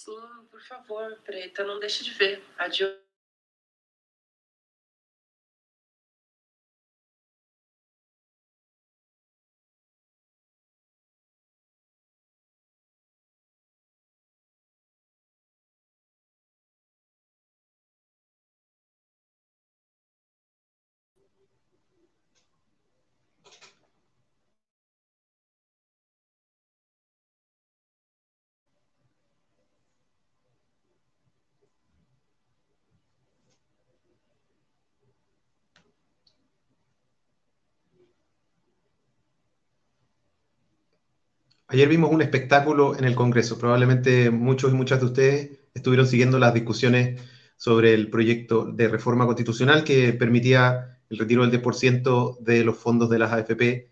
Sim, por favor, Preta, não deixe de ver. Adiós. Ayer vimos un espectáculo en el Congreso. Probablemente muchos y muchas de ustedes estuvieron siguiendo las discusiones sobre el proyecto de reforma constitucional que permitía el retiro del 10% de los fondos de las AFP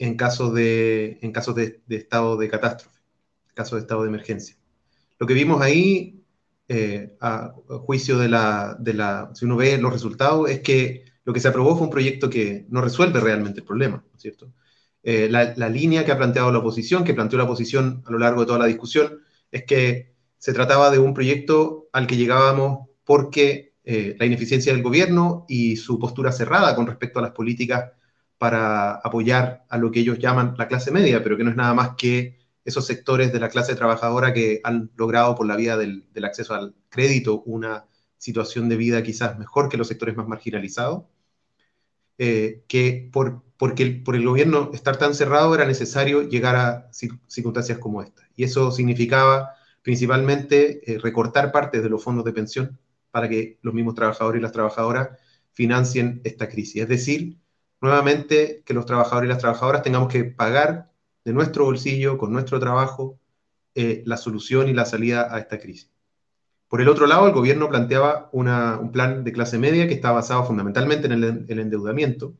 en caso de, en casos de, estado de catástrofe, en caso de estado de emergencia. Lo que vimos ahí, eh, a, juicio de la, de la, si uno ve los resultados, es que lo que se aprobó fue un proyecto que no resuelve realmente el problema, ¿no es cierto? Eh, la, línea que ha planteado la oposición, que planteó la oposición a lo largo de toda la discusión, es que se trataba de un proyecto al que llegábamos porque eh, la ineficiencia del gobierno y su postura cerrada con respecto a las políticas para apoyar a lo que ellos llaman la clase media, pero que no es nada más que esos sectores de la clase trabajadora que han logrado por la vía del, acceso al crédito una situación de vida quizás mejor que los sectores más marginalizados, eh, que por porque por el gobierno estar tan cerrado era necesario llegar a circunstancias como esta. Y eso significaba principalmente eh, recortar partes de los fondos de pensión para que los mismos trabajadores y las trabajadoras financien esta crisis. Es decir, nuevamente que los trabajadores y las trabajadoras tengamos que pagar de nuestro bolsillo, con nuestro trabajo, eh, la solución y la salida a esta crisis. Por el otro lado, el gobierno planteaba un plan de clase media que está basado fundamentalmente en el endeudamiento,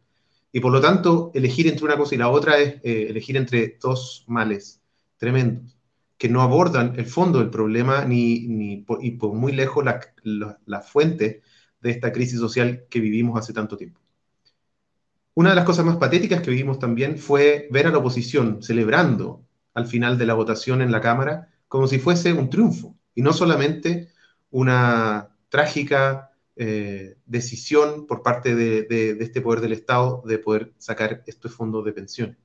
y por lo tanto, elegir entre una cosa y la otra es eh, elegir entre dos males tremendos, que no abordan el fondo del problema ni, ni y por muy lejos la, la, fuente de esta crisis social que vivimos hace tanto tiempo. Una de las cosas más patéticas que vivimos también fue ver a la oposición celebrando al final de la votación en la Cámara como si fuese un triunfo y no solamente una trágica eh, decisión por parte de, este poder del Estado de poder sacar estos fondos de pensión.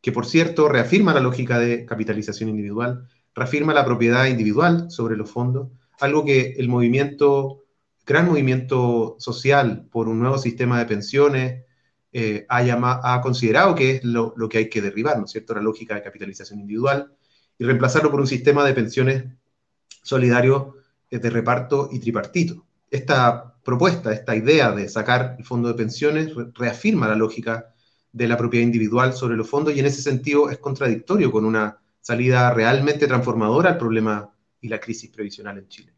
Que por cierto reafirma la lógica de capitalización individual, reafirma la propiedad individual sobre los fondos, algo que el movimiento, gran movimiento social por un nuevo sistema de pensiones, eh, ha, considerado que es lo, que hay que derribar, ¿no es cierto? La lógica de capitalización individual y reemplazarlo por un sistema de pensiones solidario eh, de reparto y tripartito esta propuesta, esta idea de sacar el fondo de pensiones reafirma la lógica de la propiedad individual sobre los fondos y en ese sentido es contradictorio con una salida realmente transformadora al problema y la crisis previsional en Chile.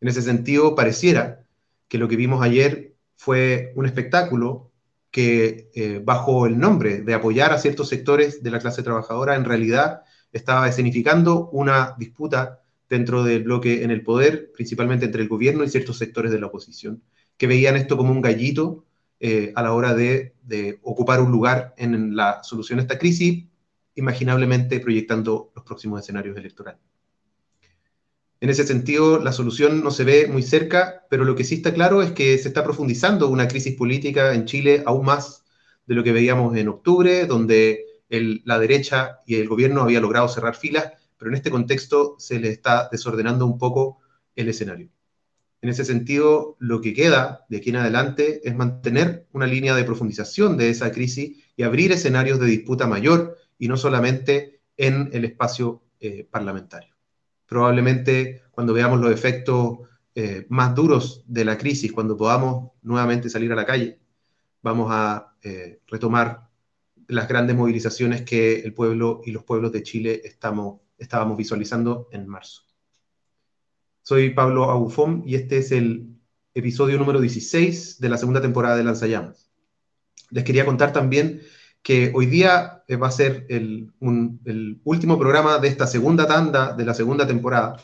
En ese sentido, pareciera que lo que vimos ayer fue un espectáculo que eh, bajo el nombre de apoyar a ciertos sectores de la clase trabajadora, en realidad estaba escenificando una disputa dentro del bloque en el poder, principalmente entre el gobierno y ciertos sectores de la oposición, que veían esto como un gallito eh, a la hora de, ocupar un lugar en la solución a esta crisis, imaginablemente proyectando los próximos escenarios electorales. En ese sentido, la solución no se ve muy cerca, pero lo que sí está claro es que se está profundizando una crisis política en Chile aún más de lo que veíamos en octubre, donde la derecha y el gobierno había logrado cerrar filas pero en este contexto se le está desordenando un poco el escenario. En ese sentido, lo que queda de aquí en adelante es mantener una línea de profundización de esa crisis y abrir escenarios de disputa mayor y no solamente en el espacio eh, parlamentario. Probablemente cuando veamos los efectos eh, más duros de la crisis, cuando podamos nuevamente salir a la calle, vamos a eh, retomar las grandes movilizaciones que el pueblo y los pueblos de Chile estamos estábamos visualizando en marzo. Soy Pablo Agufón y este es el episodio número 16 de la segunda temporada de Lanzallamas. Les quería contar también que hoy día eh, va a ser el, último programa de esta segunda tanda de la segunda temporada.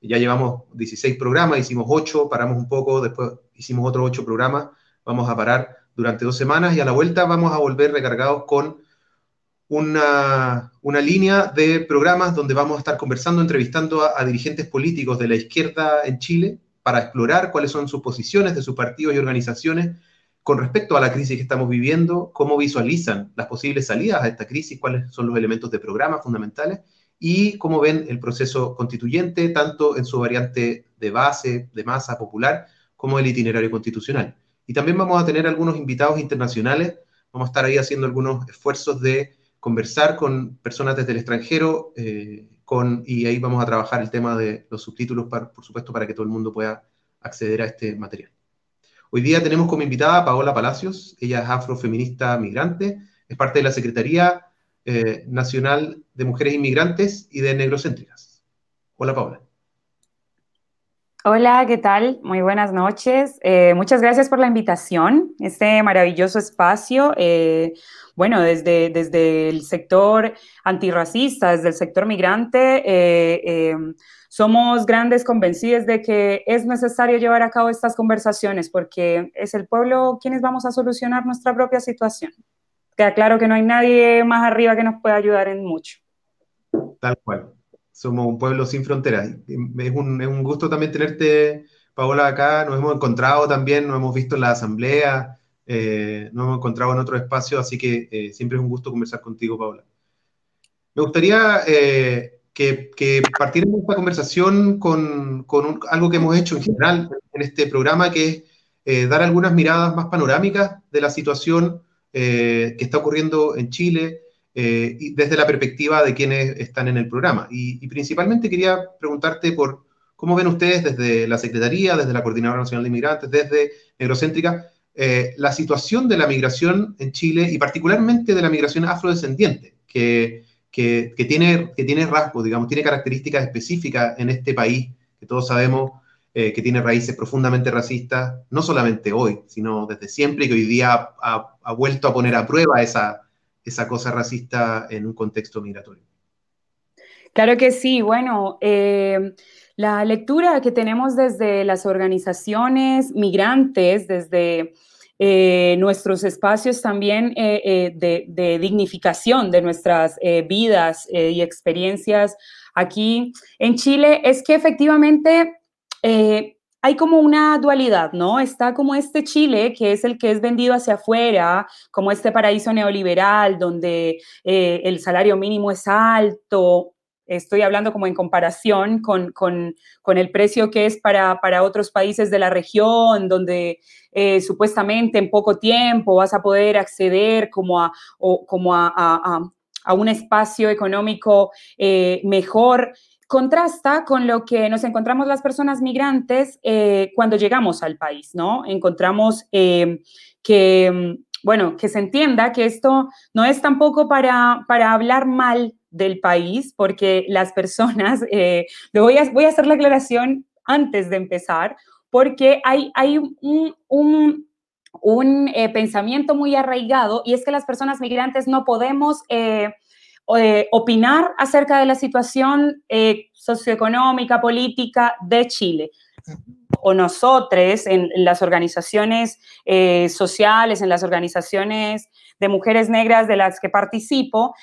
Ya llevamos 16 programas, hicimos 8, paramos un poco, después hicimos otros 8 programas, vamos a parar durante dos semanas y a la vuelta vamos a volver recargados con una, línea de programas donde vamos a estar conversando, entrevistando a, dirigentes políticos de la izquierda en Chile para explorar cuáles son sus posiciones de sus partidos y organizaciones con respecto a la crisis que estamos viviendo, cómo visualizan las posibles salidas a esta crisis, cuáles son los elementos de programa fundamentales y cómo ven el proceso constituyente, tanto en su variante de base, de masa popular, como el itinerario constitucional. Y también vamos a tener algunos invitados internacionales, vamos a estar ahí haciendo algunos esfuerzos de conversar con personas desde el extranjero eh, con, y ahí vamos a trabajar el tema de los subtítulos, por supuesto, para que todo el mundo pueda acceder a este material. Hoy día tenemos como invitada a Paola Palacios, ella es afrofeminista migrante, es parte de la Secretaría eh, Nacional de Mujeres Inmigrantes y de Negrocéntricas. Hola Paola. Hola, ¿qué tal? Muy buenas noches. Eh, muchas gracias por la invitación, este maravilloso espacio. Eh, bueno, desde, desde el sector antirracista, desde el sector migrante, eh, somos grandes convencidos de que es necesario llevar a cabo estas conversaciones porque es el pueblo quienes vamos a solucionar nuestra propia situación. Queda claro que no hay nadie más arriba que nos pueda ayudar en mucho. Tal cual somos un pueblo sin fronteras. Es un, es un, gusto también tenerte, Paola, acá. Nos hemos encontrado también, nos hemos visto en la asamblea, eh, nos hemos encontrado en otro espacio, así que eh, siempre es un gusto conversar contigo, Paola. Me gustaría eh, que, que, partiéramos esta conversación con, con algo que hemos hecho en general en este programa, que es dar algunas miradas más panorámicas de la situación que está ocurriendo en Chile, eh, desde la perspectiva de quienes están en el programa. Y, principalmente quería preguntarte por cómo ven ustedes desde la Secretaría, desde la Coordinadora Nacional de Inmigrantes, desde Negrocéntrica, eh, la situación de la migración en Chile y particularmente de la migración afrodescendiente, que, que, tiene, que tiene rasgos, digamos, tiene características específicas en este país, que todos sabemos eh, que tiene raíces profundamente racistas, no solamente hoy, sino desde siempre y que hoy día ha, ha vuelto a poner a prueba esa, esa cosa racista en un contexto migratorio. Claro que sí, bueno, eh, la lectura que tenemos desde las organizaciones migrantes, desde eh, nuestros espacios también eh, de, dignificación de nuestras vidas y experiencias aquí en Chile, es que efectivamente hay como una dualidad, ¿no? Está como este Chile, que es el que es vendido hacia afuera, como este paraíso neoliberal, donde eh, el salario mínimo es alto. Estoy hablando como en comparación con, el precio que es para, otros países de la región, donde eh, supuestamente en poco tiempo vas a poder acceder como a, como a, un espacio económico eh, mejor contrasta con lo que nos encontramos las personas migrantes eh, cuando llegamos al país, ¿no? Encontramos eh, que, mm, bueno, que se entienda que esto no es tampoco para, para hablar mal del país, porque las personas, eh, voy, a, voy a hacer la aclaración antes de empezar, porque hay, hay un, un, pensamiento muy arraigado y es que las personas migrantes no podemos opinar acerca de la situación eh, socioeconómica, política de Chile. O nosotros, en, las organizaciones eh, sociales, en las organizaciones de mujeres negras de las que participo,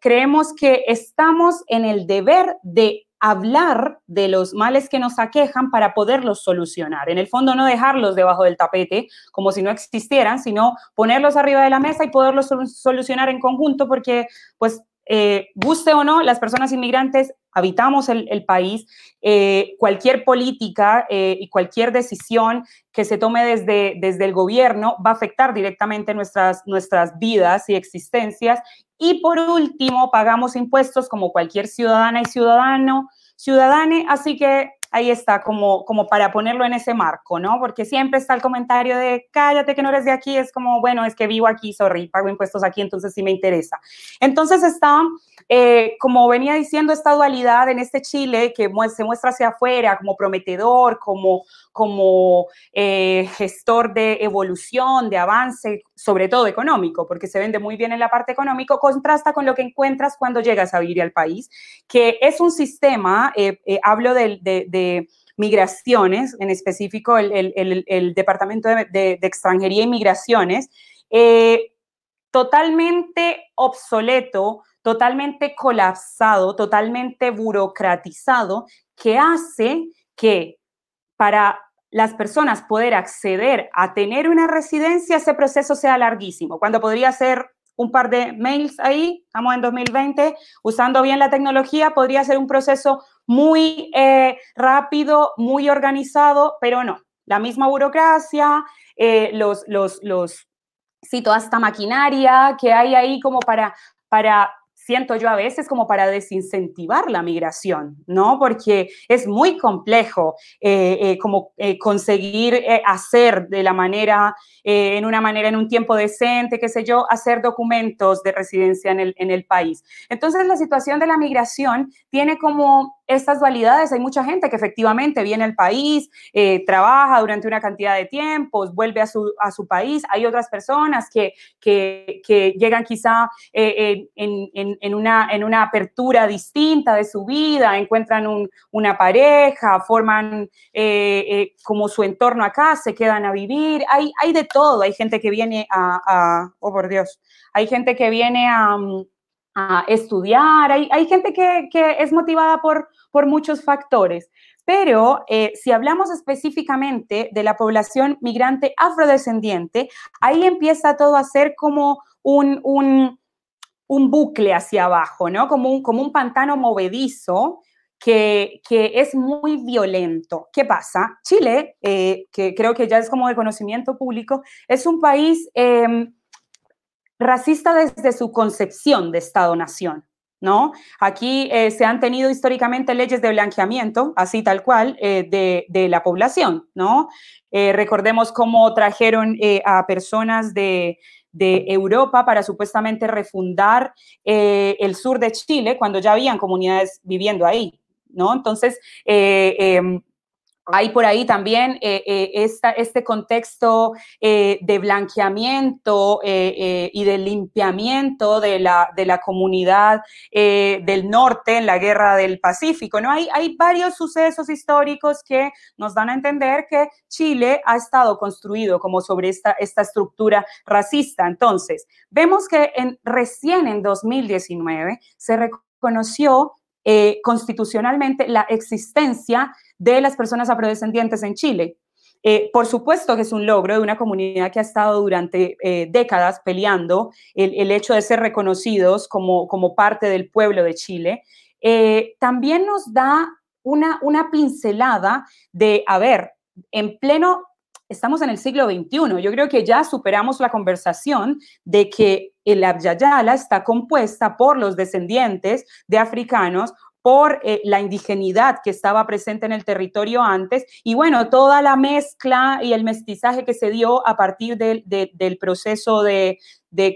creemos que estamos en el deber de hablar de los males que nos aquejan para poderlos solucionar. En el fondo, no dejarlos debajo del tapete como si no existieran, sino ponerlos arriba de la mesa y poderlos solucionar en conjunto, porque pues eh, guste o no, las personas inmigrantes habitamos el, país. Eh, cualquier política eh, y cualquier decisión que se tome desde, desde el gobierno va a afectar directamente nuestras, nuestras vidas y existencias. Y por último, pagamos impuestos como cualquier ciudadana y ciudadano, ciudadane, así que ahí está, como, como para ponerlo en ese marco, ¿no? Porque siempre está el comentario de cállate que no eres de aquí, es como, bueno, es que vivo aquí, sorry, pago impuestos aquí, entonces sí me interesa. Entonces está, eh, como venía diciendo, esta dualidad en este Chile que se muestra hacia afuera como prometedor, como, como eh, gestor de evolución, de avance, sobre todo económico, porque se vende muy bien en la parte económica, contrasta con lo que encuentras cuando llegas a vivir al país, que es un sistema, eh, hablo de, migraciones, en específico el, Departamento de, de, Extranjería y Migraciones, totalmente obsoleto, totalmente colapsado, totalmente burocratizado, que hace que para las personas poder acceder a tener una residencia, ese proceso sea larguísimo, cuando podría ser un par de mails ahí, estamos en 2020, usando bien la tecnología, podría ser un proceso muy eh, rápido, muy organizado, pero no, la misma burocracia, eh, los, los, los, sí, toda esta maquinaria que hay ahí como para, para siento yo a veces como para desincentivar la migración, ¿no? Porque es muy complejo eh, eh, como eh, conseguir hacer de la manera, en una manera, en un tiempo decente, qué sé yo, hacer documentos de residencia en el, en el país. Entonces, la situación de la migración tiene como estas dualidades. Hay mucha gente que efectivamente viene al país, trabaja durante una cantidad de tiempos, vuelve a su, a su país. Hay otras personas que, que, que llegan quizá en, en en, una, en una apertura distinta de su vida, encuentran una pareja, forman eh, eh, como su entorno acá, se quedan a vivir. Hay, hay de todo. Hay gente que viene a, oh por Dios, hay gente que viene a, estudiar, hay, hay gente que, es motivada por, por muchos factores. Pero eh, si hablamos específicamente de la población migrante afrodescendiente, ahí empieza todo a ser como un, un, un bucle hacia abajo, ¿no? Como un, como un pantano movedizo que, es muy violento. ¿Qué pasa? Chile, eh, que creo que ya es como de conocimiento público, es un país em, racista desde su concepción de Estado-Nación. ¿No? Aquí eh, se han tenido históricamente leyes de blanqueamiento, así tal cual, eh, de, de, la población, ¿no? recordemos cómo trajeron a personas de, de Europa para supuestamente refundar eh, el sur de Chile cuando ya habían comunidades viviendo ahí, ¿no? Entonces, eh, em, hay por ahí también eh, eh, este contexto eh, de blanqueamiento y de limpiamiento de la, de la comunidad del norte en la guerra del Pacífico. ¿no? Hay, hay varios sucesos históricos que nos dan a entender que Chile ha estado construido como sobre esta, esta estructura racista. Entonces, vemos que en, recién en 2019 se reconoció constitucionalmente la existencia de las personas afrodescendientes en Chile. Eh, por supuesto que es un logro de una comunidad que ha estado durante eh, décadas peleando el, hecho de ser reconocidos como, como parte del pueblo de Chile. Eh, también nos da una, una pincelada de, a ver, en pleno, estamos en el siglo XXI, yo creo que ya superamos la conversación de que el Abyayala está compuesta por los descendientes de africanos por eh, la indigenidad que estaba presente en el territorio antes y bueno, toda la mezcla y el mestizaje que se dio a partir del proceso de,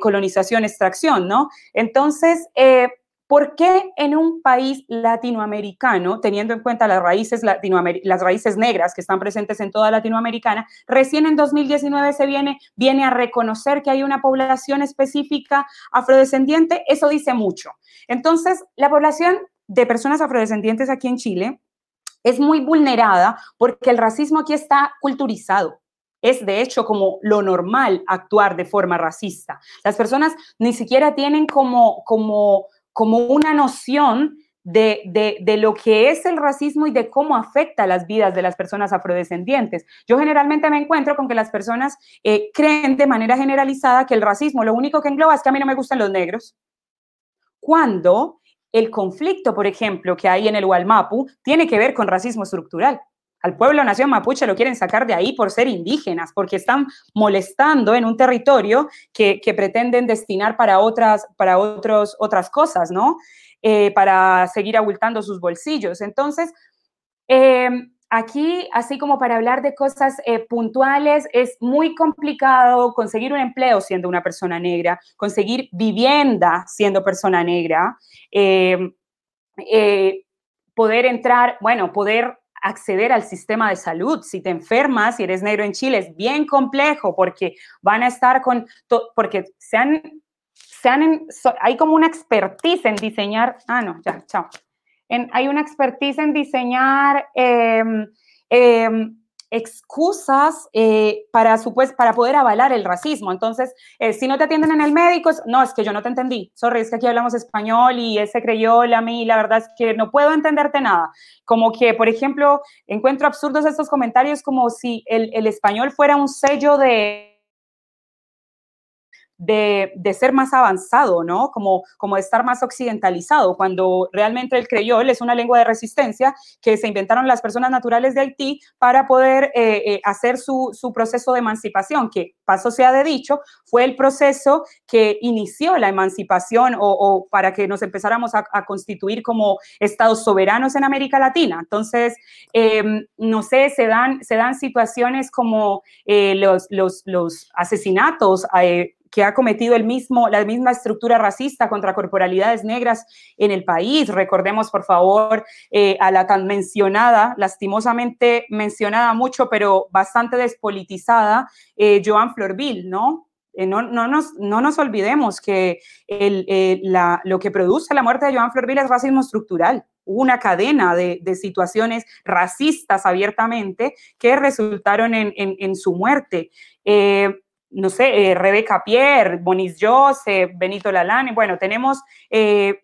colonización-extracción, ¿no? Entonces, eh, ¿por qué en un país latinoamericano, teniendo en cuenta las raíces, las raíces negras que están presentes en toda Latinoamericana, recién en 2019 se viene, viene a reconocer que hay una población específica afrodescendiente? Eso dice mucho. Entonces, la población de personas afrodescendientes aquí en Chile es muy vulnerada porque el racismo aquí está culturizado. Es de hecho como lo normal actuar de forma racista. Las personas ni siquiera tienen como, como, como una noción de, lo que es el racismo y de cómo afecta las vidas de las personas afrodescendientes. Yo generalmente me encuentro con que las personas eh, creen de manera generalizada que el racismo lo único que engloba es que a mí no me gustan los negros, cuando el conflicto, por ejemplo, que hay en el Hualmapu tiene que ver con racismo estructural. Al pueblo nación mapuche lo quieren sacar de ahí por ser indígenas, porque están molestando en un territorio que, pretenden destinar para otras, para otros, otras cosas, ¿no? Eh, para seguir abultando sus bolsillos. Entonces, eh, aquí, así como para hablar de cosas eh, puntuales, es muy complicado conseguir un empleo siendo una persona negra, conseguir vivienda siendo persona negra, em, eh, poder entrar, bueno, poder acceder al sistema de salud. Si te enfermas, si eres negro en Chile, es bien complejo porque van a estar con, porque se han, se han, hay como una expertise en diseñar, ah, no, ya, chao hay una expertise en diseñar em, em, excusas eh, para, pues, para poder avalar el racismo. Entonces, eh, si no te atienden en el médico, no, es que yo no te entendí. Sorry, es que aquí hablamos español y ese creyó a mí, la verdad es que no puedo entenderte nada. Como que, por ejemplo, encuentro absurdos estos comentarios como si el, el español fuera un sello de de, ser más avanzado, ¿no? Como, como de estar más occidentalizado, cuando realmente el creyol es una lengua de resistencia que se inventaron las personas naturales de Haití para poder eh, eh, hacer su, proceso de emancipación, que, paso sea de dicho, fue el proceso que inició la emancipación o, para que nos empezáramos a, constituir como estados soberanos en América Latina. Entonces, em, no sé, se dan, se dan situaciones como eh, los, los, los, asesinatos que ha cometido el mismo, la misma estructura racista contra corporalidades negras en el país. Recordemos, por favor, eh, a la tan mencionada, lastimosamente mencionada mucho, pero bastante despolitizada, eh, Joan Florville, ¿no? Eh, no, no, nos, no nos olvidemos que el, la, lo que produce la muerte de Joan Florville es racismo estructural una cadena de, de, situaciones racistas abiertamente que resultaron en, en, en su muerte. Eh, no sé, eh, Rebeca Pierre, Bonis Joseph, Benito Lalane, bueno, tenemos eh,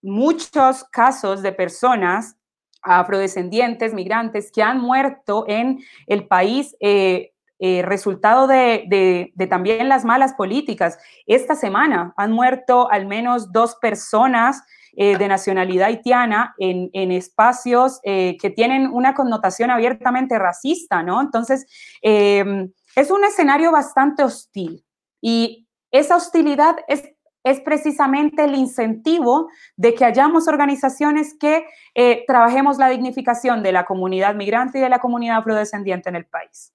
muchos casos de personas afrodescendientes, migrantes, que han muerto en el país eh, resultado de, también las malas políticas. Esta semana han muerto al menos dos personas de nacionalidad haitiana en, en espacios que tienen una connotación abiertamente racista, ¿no? Entonces, es un escenario bastante hostil y esa hostilidad es, es precisamente el incentivo de que hayamos organizaciones que eh, trabajemos la dignificación de la comunidad migrante y de la comunidad afrodescendiente en el país.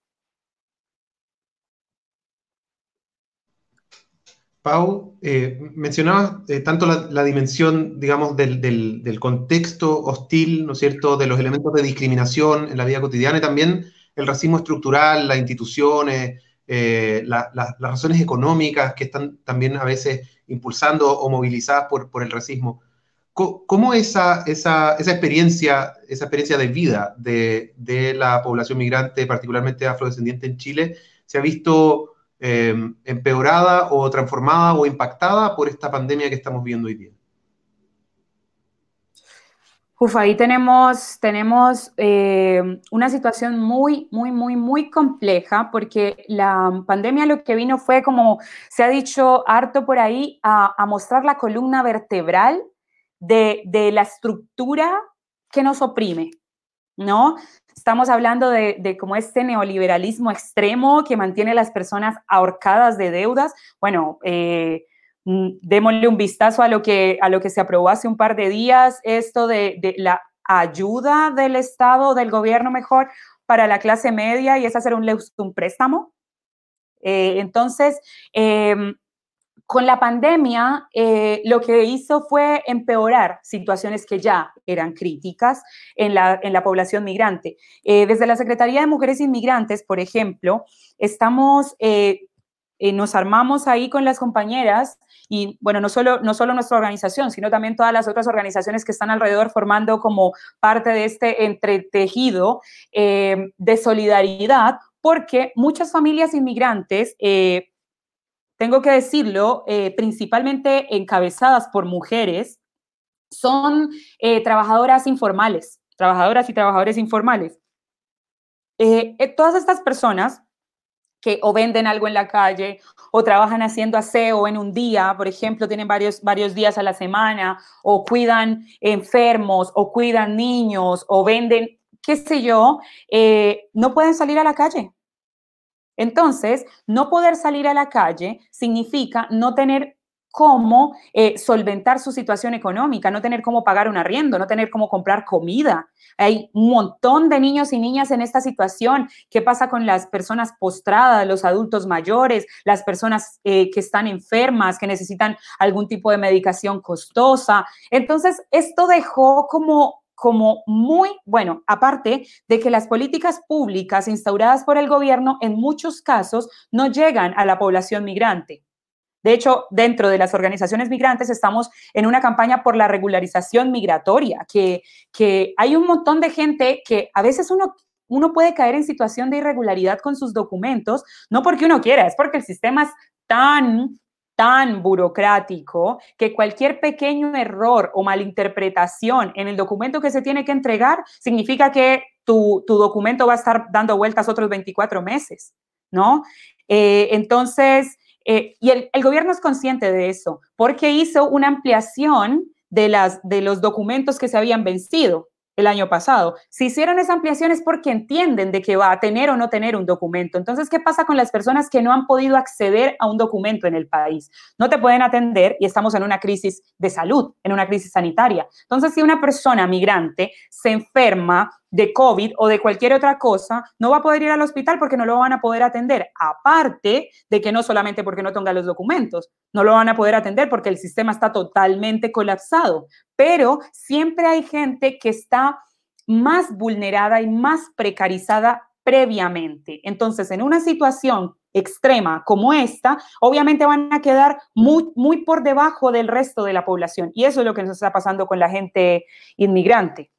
Pau, eh, mencionabas eh, tanto la, dimensión, digamos, del, del, contexto hostil, ¿no es cierto?, de los elementos de discriminación en la vida cotidiana y también el racismo estructural, las instituciones, eh, las razones económicas que están también a veces impulsando o movilizadas por, el racismo. ¿Cómo, esa, esa, esa, experiencia, esa experiencia de vida de, de, la población migrante, particularmente afrodescendiente en Chile, se ha visto eh, empeorada o transformada o impactada por esta pandemia que estamos viendo hoy día? Uf, ahí tenemos, tenemos eh, una situación muy, muy, muy, muy compleja porque la pandemia lo que vino fue, como se ha dicho harto por ahí, a, mostrar la columna vertebral de, de, la estructura que nos oprime, ¿no? Estamos hablando de, de como este neoliberalismo extremo que mantiene a las personas ahorcadas de deudas. Bueno, eh, démosle un vistazo a lo que, a lo que se aprobó hace un par de días, esto de, la ayuda del Estado, del gobierno mejor, para la clase media y es hacer un, un préstamo. Eh, entonces, em, con la pandemia, eh, lo que hizo fue empeorar situaciones que ya eran críticas en la, en la población migrante. Eh, desde la Secretaría de Mujeres Inmigrantes, por ejemplo, estamos, nos armamos ahí con las compañeras y bueno, no solo, no solo nuestra organización, sino también todas las otras organizaciones que están alrededor formando como parte de este entretejido eh, de solidaridad, porque muchas familias inmigrantes, eh, tengo que decirlo, eh, principalmente encabezadas por mujeres, son trabajadoras informales, trabajadoras y trabajadores informales. todas estas personas que o venden algo en la calle o trabajan haciendo aseo en un día, por ejemplo, tienen varios, varios días a la semana, o cuidan enfermos, o cuidan niños, o venden, qué sé yo, eh, no pueden salir a la calle. Entonces, no poder salir a la calle significa no tener cómo eh, solventar su situación económica, no tener cómo pagar un arriendo, no tener cómo comprar comida. Hay un montón de niños y niñas en esta situación. ¿Qué pasa con las personas postradas, los adultos mayores, las personas eh, que están enfermas, que necesitan algún tipo de medicación costosa? Entonces, esto dejó como como muy, bueno, aparte de que las políticas públicas instauradas por el gobierno en muchos casos no llegan a la población migrante. De hecho, dentro de las organizaciones migrantes estamos en una campaña por la regularización migratoria, que, que hay un montón de gente que a veces uno uno puede caer en situación de irregularidad con sus documentos, no porque uno quiera, es porque el sistema es tan tan burocrático que cualquier pequeño error o malinterpretación en el documento que se tiene que entregar significa que tu, documento va a estar dando vueltas otros 24 meses, ¿no? Eh, entonces, eh, y el, gobierno es consciente de eso, porque hizo una ampliación de, de los documentos que se habían vencido el año pasado. Si hicieron esa ampliación es porque entienden de que va a tener o no tener un documento. Entonces, ¿qué pasa con las personas que no han podido acceder a un documento en el país? No te pueden atender y estamos en una crisis de salud, en una crisis sanitaria. Entonces, si una persona migrante se enferma de COVID o de cualquier otra cosa, no va a poder ir al hospital porque no lo van a poder atender. Aparte de que no solamente porque no tenga los documentos, no lo van a poder atender porque el sistema está totalmente colapsado. Pero siempre hay gente que está más vulnerada y más precarizada previamente. Entonces, en una situación extrema como esta, obviamente van a quedar muy, muy por debajo del resto de la población. Y eso es lo que nos está pasando con la gente inmigrante.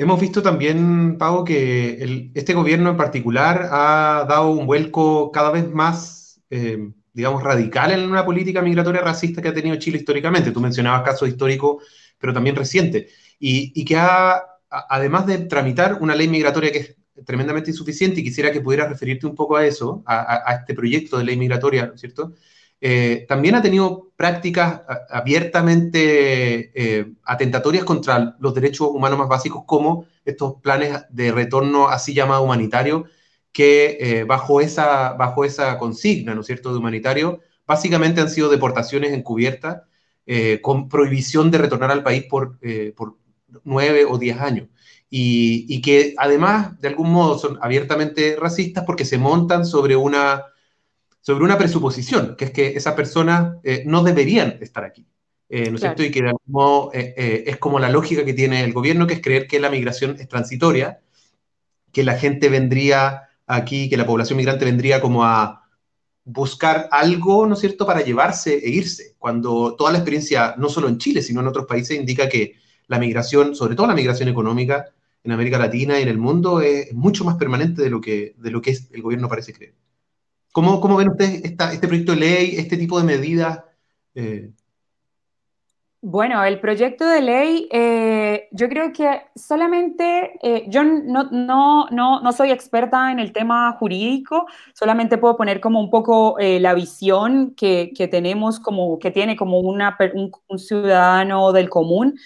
Hemos visto también, Pau, que este gobierno en particular ha dado un vuelco cada vez más, eh, digamos, radical en una política migratoria racista que ha tenido Chile históricamente. Tú mencionabas casos históricos, pero también recientes. Y, que ha, además de tramitar una ley migratoria que es tremendamente insuficiente, y quisiera que pudieras referirte un poco a eso, a, a este proyecto de ley migratoria, ¿cierto? Eh, también ha tenido prácticas abiertamente eh, atentatorias contra los derechos humanos más básicos, como estos planes de retorno así llamado humanitario, que eh, bajo, esa, bajo esa consigna, ¿no es cierto?, de humanitario, básicamente han sido deportaciones encubiertas con prohibición de retornar al país por, por nueve o diez años. Y, y que además, de algún modo, son abiertamente racistas porque se montan sobre una sobre una presuposición, que es que esas personas eh, no deberían estar aquí. Eh, ¿no es cierto? Y que de algún modo eh, es como la lógica que tiene el gobierno, que es creer que la migración es transitoria, que la gente vendría aquí, que la población migrante vendría como a buscar algo, ¿no es cierto?, para llevarse e irse, cuando toda la experiencia, no solo en Chile, sino en otros países, indica que la migración, sobre todo la migración económica en América Latina y en el mundo, es mucho más permanente de lo que, de lo que el gobierno parece creer. ¿Cómo, ven ustedes este proyecto de ley, este tipo de medidas? Eh? Bueno, el proyecto de ley, eh, yo creo que solamente, eh, yo no, no, no, no, soy experta en el tema jurídico, solamente puedo poner como un poco la visión que, que, tenemos, como, que tiene como una, un, un ciudadano del común.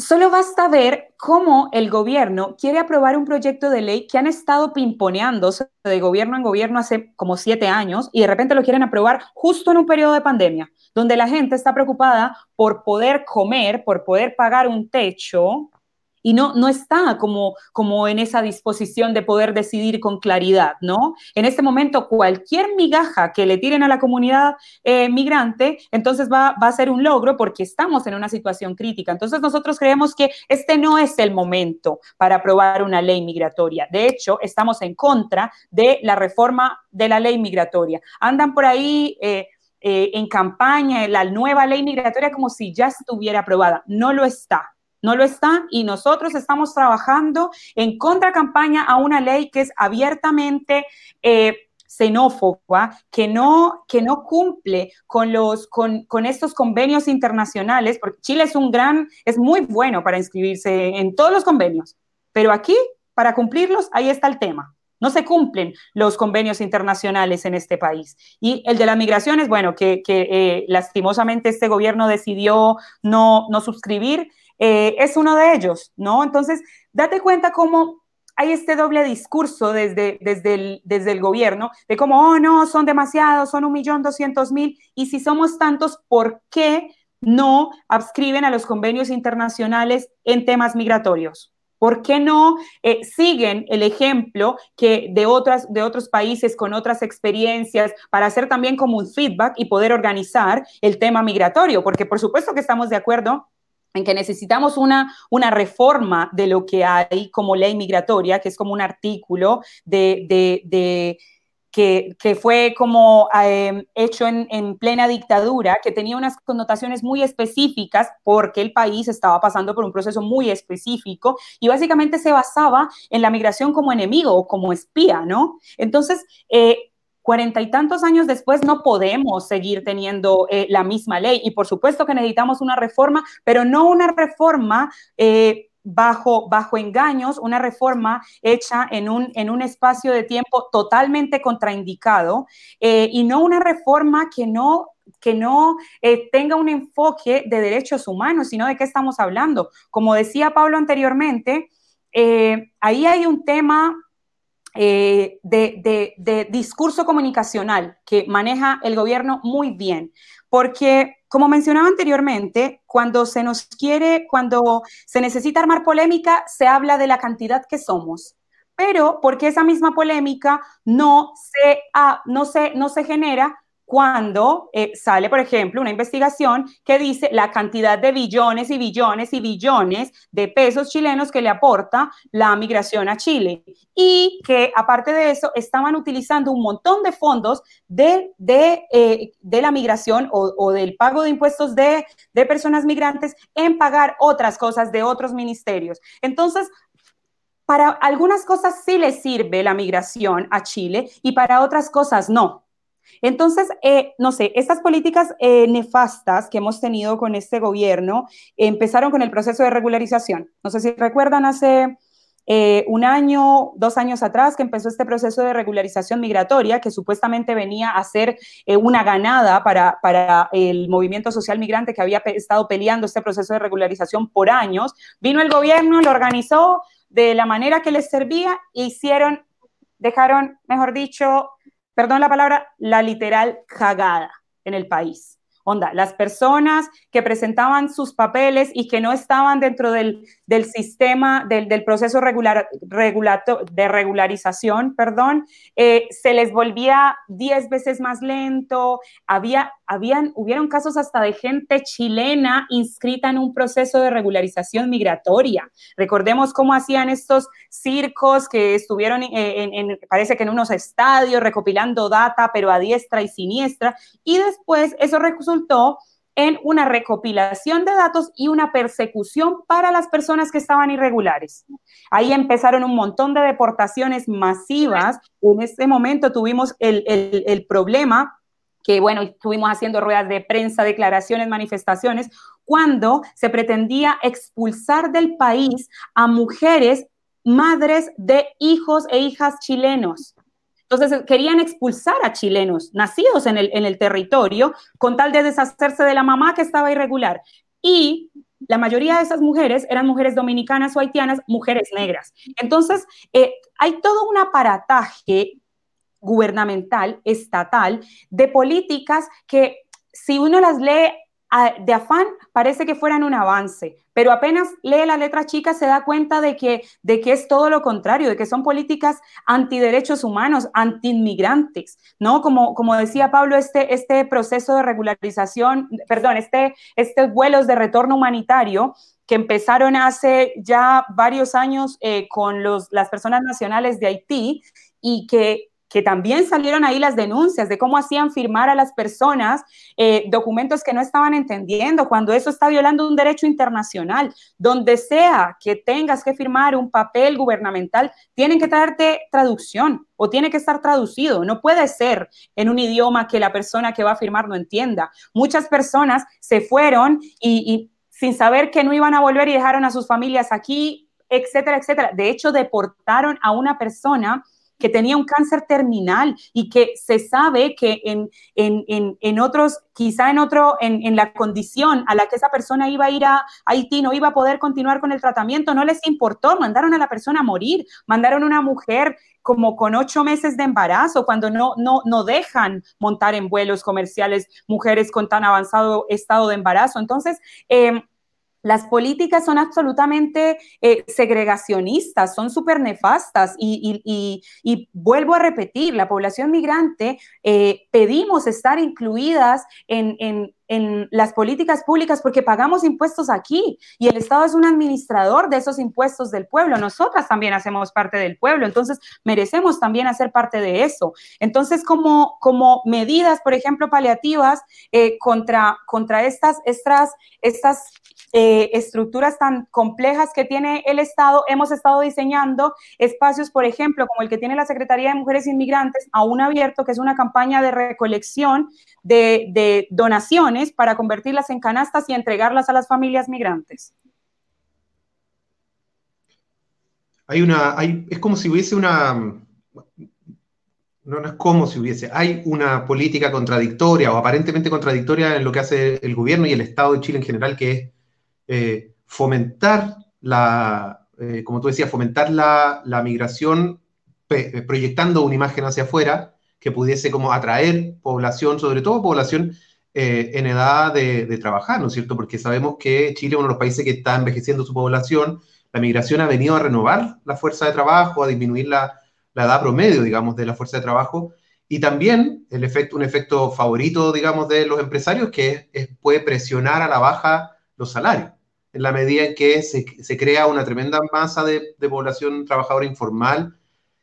Solo basta ver cómo el gobierno quiere aprobar un proyecto de ley que han estado pimponeándose de gobierno en gobierno hace como siete años y de repente lo quieren aprobar justo en un periodo de pandemia, donde la gente está preocupada por poder comer, por poder pagar un techo, y no, no está como, como en esa disposición de poder decidir con claridad, ¿no? En este momento, cualquier migaja que le tiren a la comunidad eh, migrante, entonces va, va a ser un logro porque estamos en una situación crítica. Entonces, nosotros creemos que este no es el momento para aprobar una ley migratoria. De hecho, estamos en contra de la reforma de la ley migratoria. Andan por ahí... Eh, eh, en campaña la nueva ley migratoria como si ya estuviera aprobada. No lo está no lo está y nosotros estamos trabajando en contracampaña a una ley que es abiertamente eh, xenófoba, que no, que no cumple con, los, con, con, estos convenios internacionales, porque Chile es un gran, es muy bueno para inscribirse en todos los convenios, pero aquí, para cumplirlos, ahí está el tema. No se cumplen los convenios internacionales en este país. Y el de las migraciones, bueno, que, que eh, lastimosamente este gobierno decidió no, no suscribir, eh, es uno de ellos, ¿no? Entonces, date cuenta cómo hay este doble discurso desde, desde, el, desde el gobierno de cómo, oh, no, son demasiados, son un millón doscientos mil, y si somos tantos, ¿por qué no adscriben a los convenios internacionales en temas migratorios? ¿Por qué no eh, siguen el ejemplo que de, otras, de otros países con otras experiencias para hacer también como un feedback y poder organizar el tema migratorio? Porque por supuesto que estamos de acuerdo en que necesitamos una, una reforma de lo que hay como ley migratoria, que es como un artículo de, que, fue como em, hecho en, plena dictadura, que tenía unas connotaciones muy específicas porque el país estaba pasando por un proceso muy específico y básicamente se basaba en la migración como enemigo o como espía, ¿no? Entonces, eh, cuarenta y tantos años después no podemos seguir teniendo eh, la misma ley y por supuesto que necesitamos una reforma, pero no una reforma eh, bajo, bajo engaños, una reforma hecha en un, en un espacio de tiempo totalmente contraindicado eh, y no una reforma que no que no tenga un enfoque de derechos humanos, sino de qué estamos hablando. Como decía Pablo anteriormente, ahí hay un tema de, de, discurso comunicacional que maneja el gobierno muy bien, porque como mencionaba anteriormente, cuando se nos quiere, cuando se necesita armar polémica, se habla de la cantidad que somos. Pero porque esa misma polémica no se, no se, no se genera cuando eh, sale, por ejemplo, una investigación que dice la cantidad de billones y billones y billones de pesos chilenos que le aporta la migración a Chile. Y que aparte de eso, estaban utilizando un montón de fondos de, de, eh, la migración o, o, del pago de impuestos de, de personas migrantes en pagar otras cosas de otros ministerios. Entonces, para algunas cosas sí le sirve la migración a Chile y para otras cosas no. Entonces, eh, no sé, estas políticas eh, nefastas que hemos tenido con este gobierno empezaron con el proceso de regularización. No sé si recuerdan hace eh, un año, dos años atrás, que empezó este proceso de regularización migratoria, que supuestamente venía a ser una ganada para, para el movimiento social migrante que había estado peleando este proceso de regularización por años. Vino el gobierno, lo organizó de la manera que les servía e hicieron, dejaron, mejor dicho, perdón la palabra, la literal cagada en el país. Onda, las personas que presentaban sus papeles y que no estaban dentro del, sistema, del, proceso regular, de regularización, perdón, eh, se les volvía diez veces más lento. Había, habían, hubieron casos hasta de gente chilena inscrita en un proceso de regularización migratoria. Recordemos cómo hacían estos circos que estuvieron, en, parece que en unos estadios recopilando data, pero a diestra y siniestra, y después eso resultó en una recopilación de datos y una persecución para las personas que estaban irregulares. Ahí empezaron un montón de deportaciones masivas. En ese momento tuvimos el, el problema que, bueno, estuvimos haciendo ruedas de prensa, declaraciones, manifestaciones, cuando se pretendía expulsar del país a mujeres madres de hijos e hijas chilenos. Entonces querían expulsar a chilenos nacidos en el, en el territorio con tal de deshacerse de la mamá que estaba irregular. Y la mayoría de esas mujeres eran mujeres dominicanas o haitianas, mujeres negras. Entonces, eh, hay todo un aparataje gubernamental, estatal, de políticas que si uno las lee de afán parece que fueran un avance, pero apenas lee la letra chica se da cuenta de que, de que es todo lo contrario, de que son políticas antiderechos humanos, antiinmigrantes, ¿no? Como, como decía Pablo, este, este proceso de regularización, perdón, este, estos vuelos de retorno humanitario que empezaron hace ya varios años eh, con los, las personas nacionales de Haití y que que también salieron ahí las denuncias de cómo hacían firmar a las personas eh, documentos que no estaban entendiendo, cuando eso está violando un derecho internacional. Donde sea que tengas que firmar un papel gubernamental, tienen que traerte traducción o tiene que estar traducido. No puede ser en un idioma que la persona que va a firmar no entienda. Muchas personas se fueron y, y sin saber que no iban a volver y dejaron a sus familias aquí, etcétera, etcétera. De hecho, deportaron a una persona que tenía un cáncer terminal y que se sabe que en, en, en, otros, quizá en otro, en, la condición a la que esa persona iba a ir a Haití, no iba a poder continuar con el tratamiento, no les importó, mandaron a la persona a morir, mandaron a una mujer como con ocho meses de embarazo, cuando no, no, no dejan montar en vuelos comerciales mujeres con tan avanzado estado de embarazo. Entonces, eh, las políticas son absolutamente eh, segregacionistas, son súper nefastas y, vuelvo a repetir, la población migrante eh, pedimos estar incluidas en, en las políticas públicas porque pagamos impuestos aquí y el Estado es un administrador de esos impuestos del pueblo. Nosotras también hacemos parte del pueblo, entonces merecemos también hacer parte de eso. Entonces, como, como medidas, por ejemplo, paliativas eh, contra, contra estas, estas, estas eh, estructuras tan complejas que tiene el Estado, hemos estado diseñando espacios, por ejemplo, como el que tiene la Secretaría de Mujeres Inmigrantes, aún abierto, que es una campaña de recolección de, donaciones para convertirlas en canastas y entregarlas a las familias migrantes. Hay una, es como si hubiese una, no, es como si hubiese, hay una política contradictoria o aparentemente contradictoria en lo que hace el gobierno y el Estado de Chile en general, que es eh, fomentar la, eh, como tú decías, fomentar la, migración eh, proyectando una imagen hacia afuera que pudiese como atraer población, sobre todo población en edad de, trabajar, ¿no es cierto? Porque sabemos que Chile es uno de los países que está envejeciendo su población, la migración ha venido a renovar la fuerza de trabajo, a disminuir la, edad promedio, digamos, de la fuerza de trabajo, y también el efecto, un efecto favorito, digamos, de los empresarios que puede presionar a la baja los salarios en la medida en que se, crea una tremenda masa de, población trabajadora informal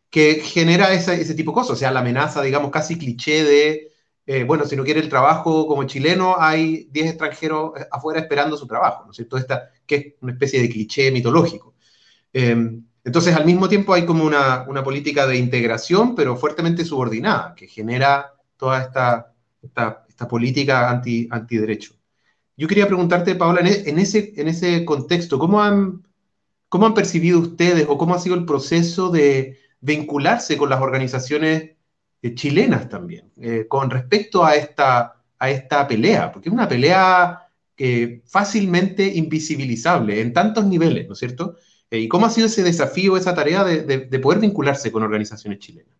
que genera ese tipo de cosas, o sea, la amenaza, digamos, casi cliché de, eh, bueno, si no quiere el trabajo como chileno, hay 10 extranjeros eh, afuera esperando su trabajo, ¿no es cierto? Esta, que es una especie de cliché mitológico. Em, entonces, al mismo tiempo hay como una, política de integración, pero fuertemente subordinada, que genera toda esta, esta, política anti, antiderecho. Yo quería preguntarte, Paola, en, ese, en ese contexto, ¿cómo han, ¿cómo han percibido ustedes o cómo ha sido el proceso de vincularse con las organizaciones chilenas también, eh, con respecto a esta, a esta pelea? Porque es una pelea eh, fácilmente invisibilizable en tantos niveles, ¿no es cierto? ¿Y cómo ha sido ese desafío, esa tarea de poder vincularse con organizaciones chilenas?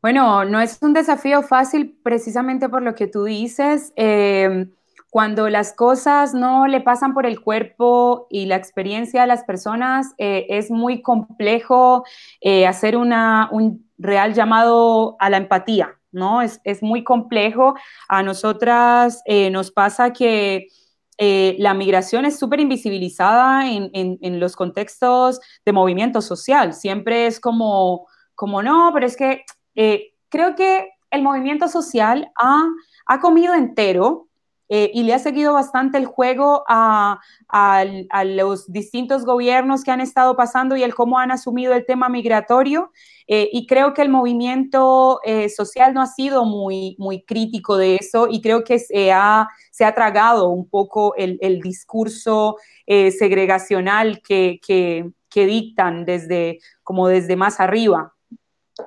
Bueno, no es un desafío fácil precisamente por lo que tú dices cuando las cosas no le pasan por el cuerpo y la experiencia de las personas, eh, es muy complejo eh, hacer una, un real llamado a la empatía, ¿no? Es, muy complejo. A nosotras eh, nos pasa que la migración es súper invisibilizada en, en, los contextos de movimiento social. Siempre es como, como no, pero es que creo que el movimiento social ha, ha comido entero eh, y le ha seguido bastante el juego a, los distintos gobiernos que han estado pasando y el cómo han asumido el tema migratorio. Eh, y creo que el movimiento eh, social no ha sido muy, muy crítico de eso y creo que se ha, se ha tragado un poco el, discurso segregacional que, que, que, dictan desde, como desde más arriba,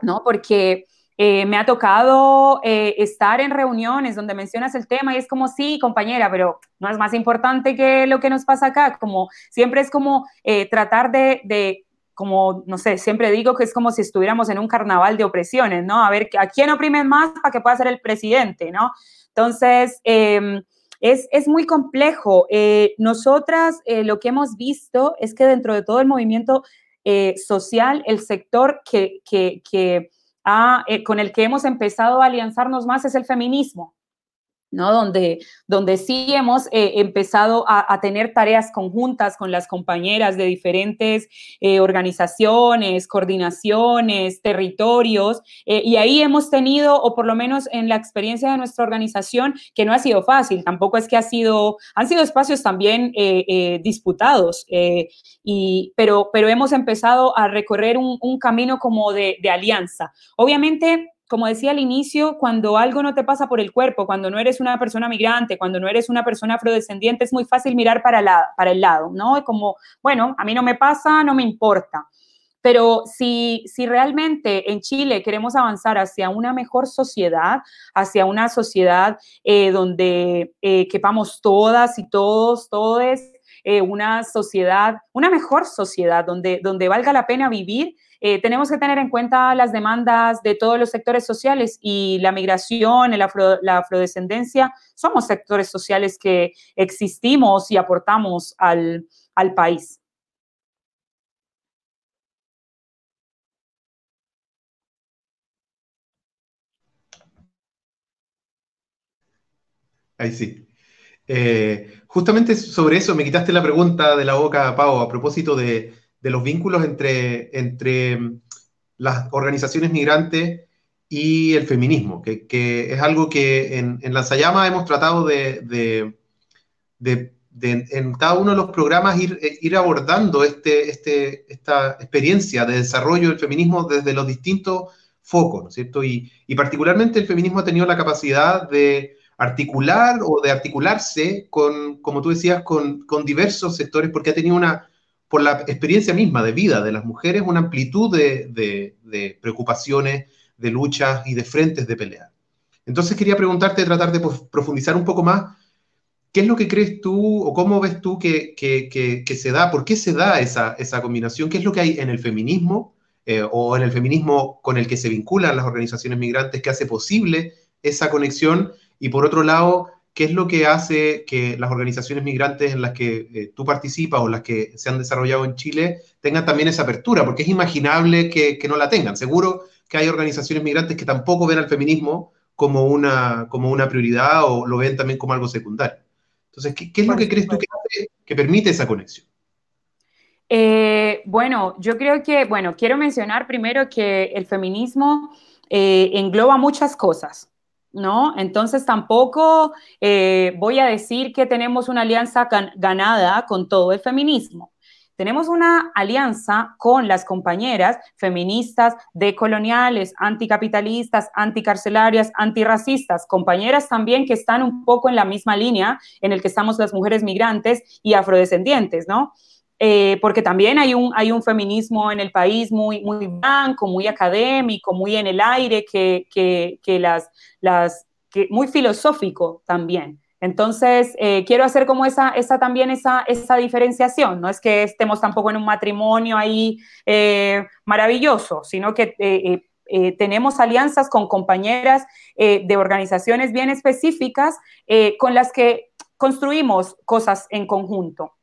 ¿no? Porque eh, me ha tocado eh, estar en reuniones donde mencionas el tema y es como, sí, compañera, pero no es más importante que lo que nos pasa acá, como siempre es como eh, tratar de, de, como, no sé, siempre digo que es como si estuviéramos en un carnaval de opresiones, ¿no? A ver, ¿a quién oprimen más para que pueda ser el presidente, ¿no? Entonces, em, es, es, muy complejo. nosotras lo que hemos visto es que dentro de todo el movimiento social, el sector que, que, que eh, con el que hemos empezado a alianzarnos más es el feminismo. ¿No? Donde, donde sí hemos eh, empezado a, tener tareas conjuntas con las compañeras de diferentes eh, organizaciones, coordinaciones, territorios, eh, y ahí hemos tenido, o por lo menos en la experiencia de nuestra organización, que no ha sido fácil, tampoco es que ha sido, han sido espacios también disputados, y, pero, pero hemos empezado a recorrer un, camino como de, de alianza. Obviamente, como decía al inicio, cuando algo no te pasa por el cuerpo, cuando no eres una persona migrante, cuando no eres una persona afrodescendiente, es muy fácil mirar para, el lado, ¿no? Como, bueno, a mí no me pasa, no me importa. Pero si, si realmente en Chile queremos avanzar hacia una mejor sociedad, hacia una sociedad eh, donde eh, quepamos todas y todos, todos, eh, una sociedad, una mejor sociedad, donde, donde valga la pena vivir, eh, tenemos que tener en cuenta las demandas de todos los sectores sociales y la migración, la afrodescendencia, somos sectores sociales que existimos y aportamos al, país. Ahí sí. Eh, justamente sobre eso me quitaste la pregunta de la boca, Pau, a propósito de, los vínculos entre, entre mm, las organizaciones migrantes y el feminismo, que, es algo que en, en hemos tratado de, en cada uno de los programas ir, ir abordando este, este, esta experiencia de desarrollo del feminismo desde los distintos focos, ¿no es cierto? Y, y particularmente el feminismo ha tenido la capacidad de articular o de articularse con, como tú decías, con, con, diversos sectores, porque ha tenido una, por la experiencia misma de vida de las mujeres, una amplitud de, de, preocupaciones, de luchas y de frentes de pelea. Entonces quería preguntarte, tratar de profundizar un poco más, ¿qué es lo que crees tú o cómo ves tú que, que, que, se da, por qué se da esa, esa, combinación? ¿Qué es lo que hay en el feminismo eh, o en el feminismo con el que se vinculan las organizaciones migrantes que hace posible esa conexión? Y por otro lado, ¿qué es lo que hace que las organizaciones migrantes en las que eh, tú participas o las que se han desarrollado en Chile tengan también esa apertura? Porque es imaginable que, no la tengan. Seguro que hay organizaciones migrantes que tampoco ven al feminismo como una, como una prioridad o lo ven también como algo secundario. Entonces, ¿qué, es lo que crees tú que, que permite esa conexión? Eh, bueno, yo creo que, bueno, quiero mencionar primero que el feminismo eh, engloba muchas cosas. ¿No? Entonces tampoco eh, voy a decir que tenemos una alianza ganada con todo el feminismo. Tenemos una alianza con las compañeras feministas, decoloniales, anticapitalistas, anticarcelarias, antirracistas, compañeras también que están un poco en la misma línea en el que estamos las mujeres migrantes y afrodescendientes, ¿no? Eh, porque también hay un, hay un feminismo en el país muy, muy blanco, muy académico, muy en el aire, que, que, las, las, que muy filosófico también. Entonces, eh, quiero hacer como esa, esa también esa, esa diferenciación. No es que estemos tampoco en un matrimonio ahí eh, maravilloso, sino que tenemos alianzas con compañeras de organizaciones bien específicas con las que construimos cosas en conjunto.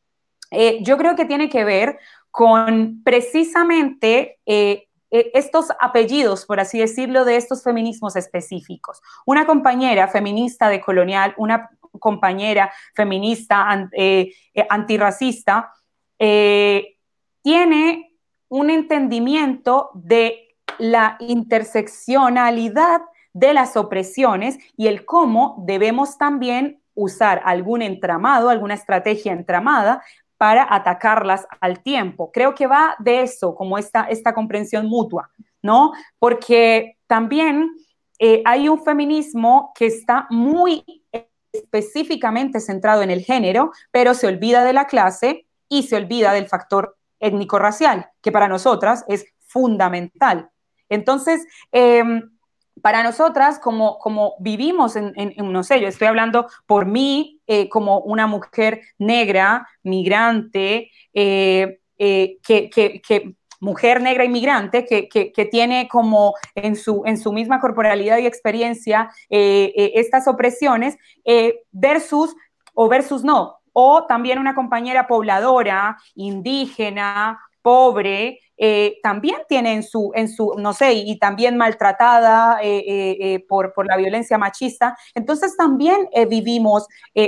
Eh, yo creo que tiene que ver con precisamente eh, eh, estos apellidos, por así decirlo, de estos feminismos específicos. Una compañera feminista de colonial, una compañera feminista antirracista, tiene un entendimiento de la interseccionalidad de las opresiones y el cómo debemos también usar algún entramado, alguna estrategia entramada para atacarlas al tiempo. Creo que va de eso, como esta, esta comprensión mutua, ¿no? Porque también eh, hay un feminismo que está muy específicamente centrado en el género, pero se olvida de la clase y se olvida del factor étnico-racial, que para nosotras es fundamental. Entonces, em, para nosotras, como, como vivimos en, no sé, yo estoy hablando por mí eh, como una mujer negra, migrante, eh, eh, que, mujer negra inmigrante que, que, tiene como en su, en su misma corporalidad y experiencia estas opresiones versus o versus no, o también una compañera pobladora, indígena, pobre, eh, también tiene en su, en su, no sé, y también maltratada eh, eh, por, por, la violencia machista. Entonces también vivimos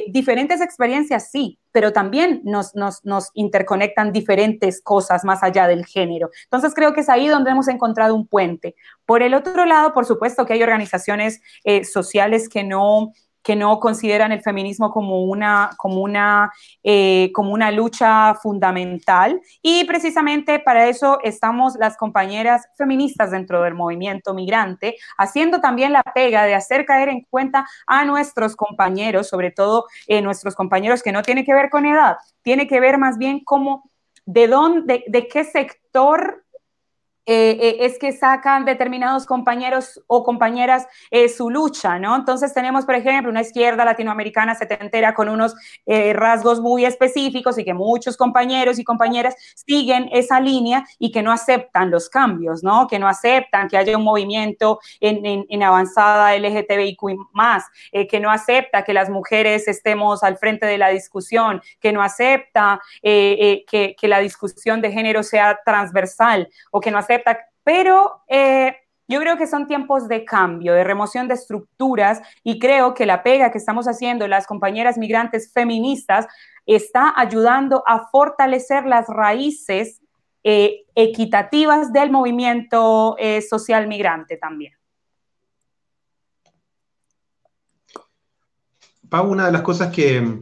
diferentes experiencias, sí, pero también nos, nos, nos, interconectan diferentes cosas más allá del género. Entonces creo que es ahí donde hemos encontrado un puente. Por el otro lado, por supuesto que hay organizaciones sociales que no que no consideran el feminismo como una, como una, eh, como una lucha fundamental. Y precisamente para eso estamos las compañeras feministas dentro del movimiento migrante, haciendo también la pega de hacer caer en cuenta a nuestros compañeros, sobre todo eh, nuestros compañeros que no tiene que ver con edad, tiene que ver más bien como de dónde, de qué sector eh, eh, es que sacan determinados compañeros o compañeras eh, su lucha, ¿no? Entonces tenemos, por ejemplo, una izquierda latinoamericana setentera con unos rasgos muy específicos y que muchos compañeros y compañeras siguen esa línea y que no aceptan los cambios, ¿no? Que no aceptan que haya un movimiento en, en, avanzada LGTBIQ más, que no acepta que las mujeres estemos al frente de la discusión, que no acepta que, que la discusión de género sea transversal o que no acepta pero eh, yo creo que son tiempos de cambio, de remoción de estructuras y creo que la pega que estamos haciendo las compañeras migrantes feministas está ayudando a fortalecer las raíces eh, equitativas del movimiento eh, social migrante también. Pau, una de las cosas que,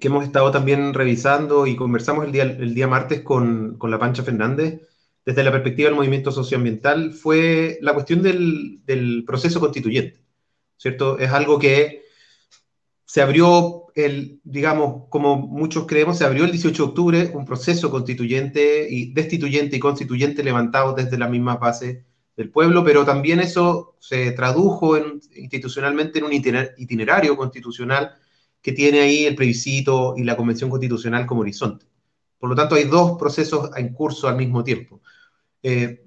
hemos estado también revisando y conversamos el día, el día martes con, con, la Pancha Fernández, desde la perspectiva del movimiento socioambiental, fue la cuestión del, del proceso constituyente, ¿cierto? Es algo que se abrió el, digamos, como muchos creemos, se abrió el 18 de octubre un proceso constituyente y destituyente y constituyente levantado desde la misma base del pueblo, pero también eso se tradujo institucionalmente en un itinerario constitucional que tiene ahí el plebiscito y la convención constitucional como horizonte. Por lo tanto, hay dos procesos en curso al mismo tiempo. Eh,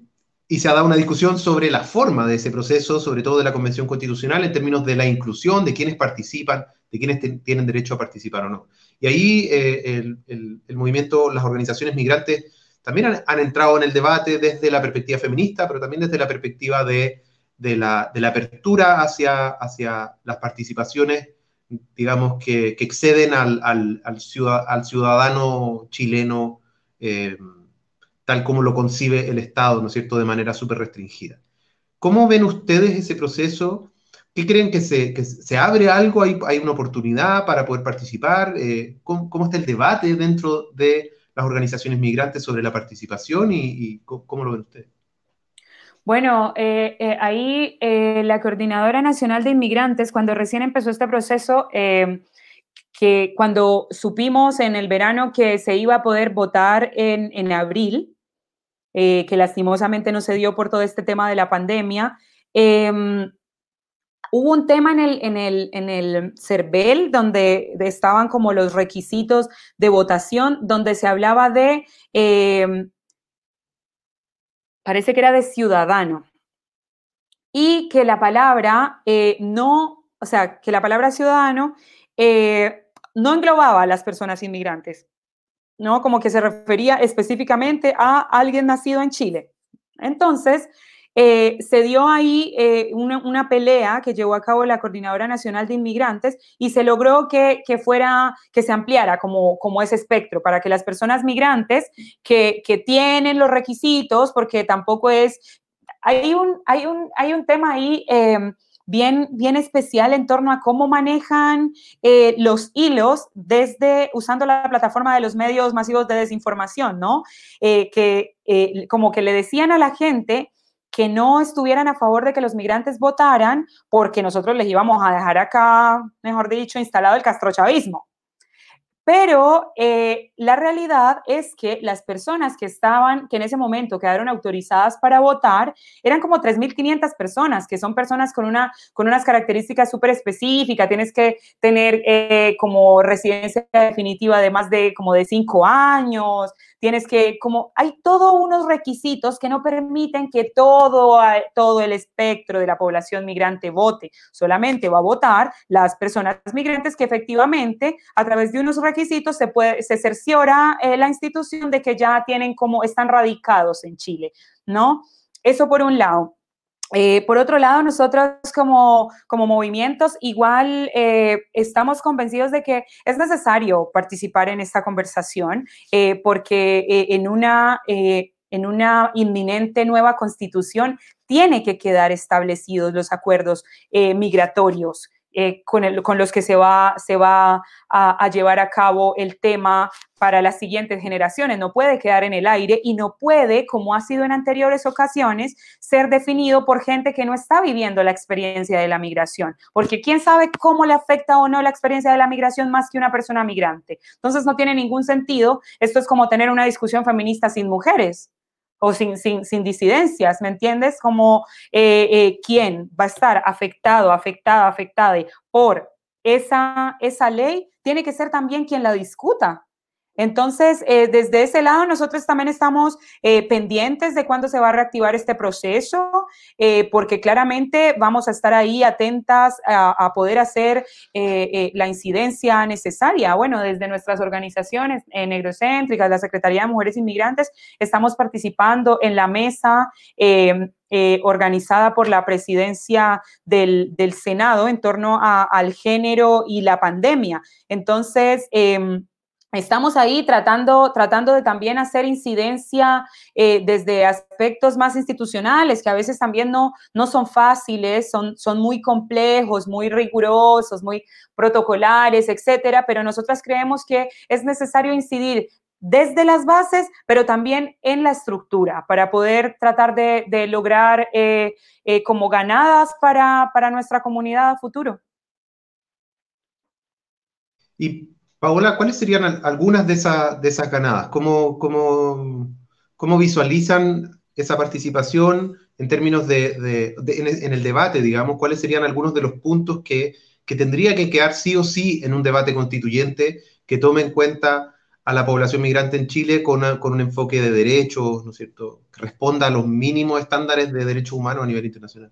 y se ha dado una discusión sobre la forma de ese proceso, sobre todo de la Convención Constitucional, en términos de la inclusión, de quienes participan, de quienes tienen derecho a participar o no. Y ahí eh, el, movimiento, las organizaciones migrantes también han, entrado en el debate desde la perspectiva feminista, pero también desde la perspectiva de, la, apertura hacia, hacia las participaciones, digamos, que, exceden al, ciudadano chileno. Eh, tal como lo concibe el Estado, ¿no es cierto?, de manera súper restringida. ¿Cómo ven ustedes ese proceso? ¿Qué creen que se, que se abre algo? ¿Hay, ¿Hay, una oportunidad para poder participar? Eh, ¿cómo, está el debate dentro de las organizaciones migrantes sobre la participación y, cómo, lo ven ustedes? Bueno, eh, eh, ahí la Coordinadora Nacional de Inmigrantes, cuando recién empezó este proceso, que cuando supimos en el verano que se iba a poder votar en, en abril, eh, que lastimosamente no se dio por todo este tema de la pandemia. Em, hubo un tema en el, en el, en el CERVEL donde estaban como los requisitos de votación, donde se hablaba de, em, parece que era de ciudadano, y que la palabra eh, no, o sea, que la palabra ciudadano eh, no englobaba a las personas inmigrantes. ¿No? Como que se refería específicamente a alguien nacido en Chile. Entonces, eh, se dio ahí eh, una, pelea que llevó a cabo la Coordinadora Nacional de Inmigrantes y se logró que, fuera, que se ampliara como, como ese espectro para que las personas migrantes que, tienen los requisitos, porque tampoco es, hay un, hay un, hay un tema ahí. Em, bien, bien especial en torno a cómo manejan eh, los hilos desde usando la plataforma de los medios masivos de desinformación, ¿no? Eh, que eh, como que le decían a la gente que no estuvieran a favor de que los migrantes votaran porque nosotros les íbamos a dejar acá, mejor dicho, instalado el castrochavismo. Pero eh, la realidad es que las personas que estaban, que en ese momento quedaron autorizadas para votar, eran como 3.500 personas, que son personas con, una, con unas características súper específicas. Tienes que tener eh, como residencia definitiva de más de como de cinco años, tienes que, como, hay todos unos requisitos que no permiten que todo, todo el espectro de la población migrante vote. Solamente va a votar las personas migrantes que efectivamente, a través de unos requisitos, se, puede, se cerciora eh, la institución de que ya tienen como, están radicados en Chile, ¿no? Eso por un lado. Eh, por otro lado, nosotros como, como movimientos igual eh, estamos convencidos de que es necesario participar en esta conversación eh, porque en, una, en una inminente nueva constitución tiene que quedar establecidos los acuerdos migratorios. Con, con, los que se va, se va a, llevar a cabo el tema para las siguientes generaciones, no puede quedar en el aire y no puede, como ha sido en anteriores ocasiones, ser definido por gente que no está viviendo la experiencia de la migración, porque quién sabe cómo le afecta o no la experiencia de la migración más que una persona migrante. Entonces no tiene ningún sentido, esto es como tener una discusión feminista sin mujeres o sin, sin, sin disidencias, ¿me entiendes? Como eh, eh, quién va a estar afectado, afectada, afectada por esa, esa ley, tiene que ser también quien la discuta Entonces, eh, desde ese lado, nosotros también estamos eh, pendientes de cuándo se va a reactivar este proceso, eh, porque claramente vamos a estar ahí atentas a, poder hacer la incidencia necesaria. Bueno, desde nuestras organizaciones negrocéntricas, la Secretaría de Mujeres Inmigrantes, estamos participando en la mesa. organizada por la presidencia del, Senado en torno al género y la pandemia. Entonces, em, Estamos ahí tratando, tratando de también hacer incidencia eh, desde aspectos más institucionales, que a veces también no, no son fáciles, son, son muy complejos, muy rigurosos, muy protocolares, etcétera, pero nosotras creemos que es necesario incidir desde las bases, pero también en la estructura, para poder tratar de, lograr eh, eh, como ganadas para, para nuestra comunidad a futuro. Y Paola, ¿cuáles serían algunas de, de esas ganadas? ¿Cómo, cómo, visualizan esa participación en términos de, en, el debate, digamos? ¿Cuáles serían algunos de los puntos que, tendría que quedar sí o sí en un debate constituyente que tome en cuenta a la población migrante en Chile con, con un enfoque de derechos, ¿no es cierto?, que responda a los mínimos estándares de derechos humanos a nivel internacional.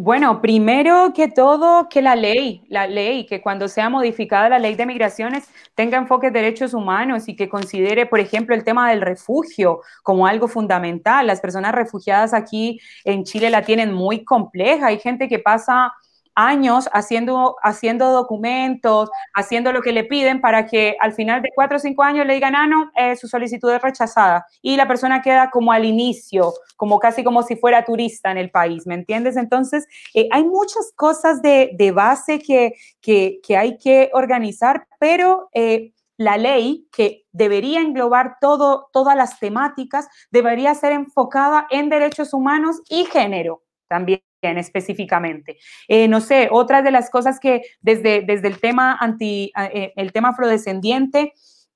Bueno, primero que todo, que la ley, la ley, que cuando sea modificada la ley de migraciones tenga enfoque de derechos humanos y que considere, por ejemplo, el tema del refugio como algo fundamental. Las personas refugiadas aquí en Chile la tienen muy compleja. Hay gente que pasa años haciendo, haciendo documentos, haciendo lo que le piden para que al final de cuatro o cinco años le digan, ah, no, eh, su solicitud es rechazada. Y la persona queda como al inicio, como casi como si fuera turista en el país, ¿me entiendes? Entonces, eh, hay muchas cosas de, base que, que, hay que organizar, pero... Eh, la ley, que debería englobar todo, todas las temáticas, debería ser enfocada en derechos humanos y género también específicamente. Eh, no sé, otra de las cosas que desde, desde el tema anti, eh, el tema afrodescendiente,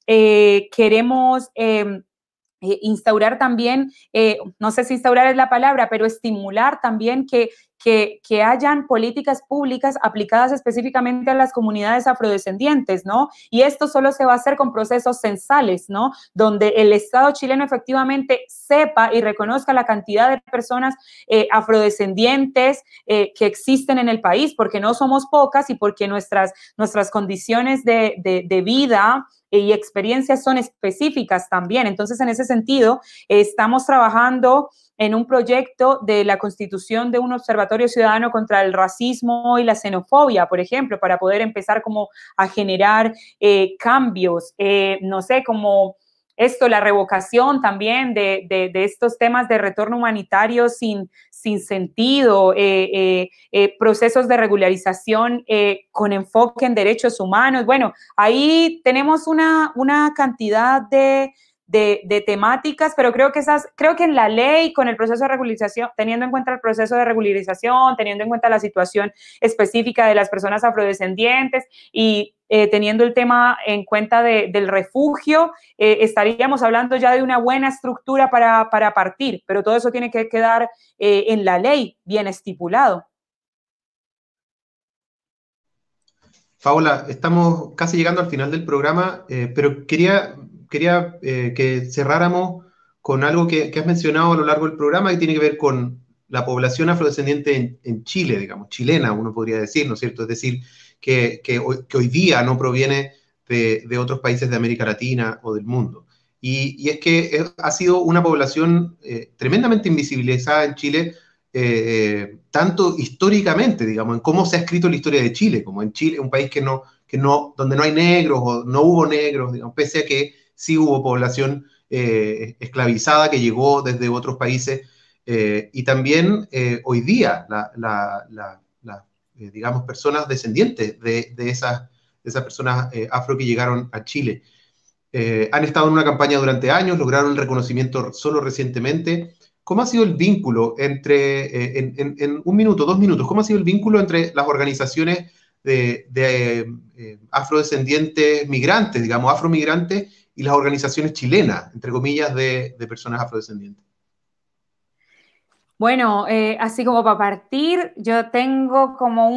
eh, queremos em, instaurar también, no sé si instaurar es la palabra, pero estimular también que que, hayan políticas públicas aplicadas específicamente a las comunidades afrodescendientes, ¿no? Y esto solo se va a hacer con procesos censales, ¿no? Donde el Estado chileno efectivamente sepa y reconozca la cantidad de personas eh, afrodescendientes eh, que existen en el país, porque no somos pocas y porque nuestras, nuestras condiciones de, de vida y experiencias son específicas también. Entonces, en ese sentido, estamos trabajando en un proyecto de la constitución de un observatorio ciudadano contra el racismo y la xenofobia, por ejemplo, para poder empezar como a generar eh, cambios, eh, no sé, como esto, la revocación también de, estos temas de retorno humanitario sin, sin sentido, eh, procesos de regularización con enfoque en derechos humanos. Bueno, ahí tenemos una, una cantidad de de, temáticas, pero creo que esas, creo que en la ley, con el proceso de regularización, teniendo en cuenta el proceso de regularización, teniendo en cuenta la situación específica de las personas afrodescendientes y eh, teniendo el tema en cuenta del refugio, eh, estaríamos hablando ya de una buena estructura para, partir, pero todo eso tiene que quedar eh, en la ley bien estipulado. Paula, estamos casi llegando al final del programa, pero quería quería eh, que cerráramos con algo que, has mencionado a lo largo del programa que tiene que ver con la población afrodescendiente en, Chile, digamos, chilena, uno podría decir, ¿no es cierto? Es decir, que, hoy, día no proviene de, otros países de América Latina o del mundo. Y, es que ha sido una población eh, tremendamente invisibilizada en Chile, eh, tanto históricamente, digamos, en cómo se ha escrito la historia de Chile, como en Chile, un país que no, que no, donde no hay negros o no hubo negros, digamos, pese a que sí hubo población eh, esclavizada que llegó desde otros países eh, y también eh, hoy día, la, digamos, personas descendientes de, esas, esas personas afro que llegaron a Chile. han estado en una campaña durante años, lograron el reconocimiento solo recientemente. ¿Cómo ha sido el vínculo entre, en, un minuto, dos minutos, cómo ha sido el vínculo entre las organizaciones de, afrodescendientes migrantes, digamos, afromigrantes, y las organizaciones chilenas, entre comillas, de, personas afrodescendientes? Bueno, eh, así como para partir, yo tengo como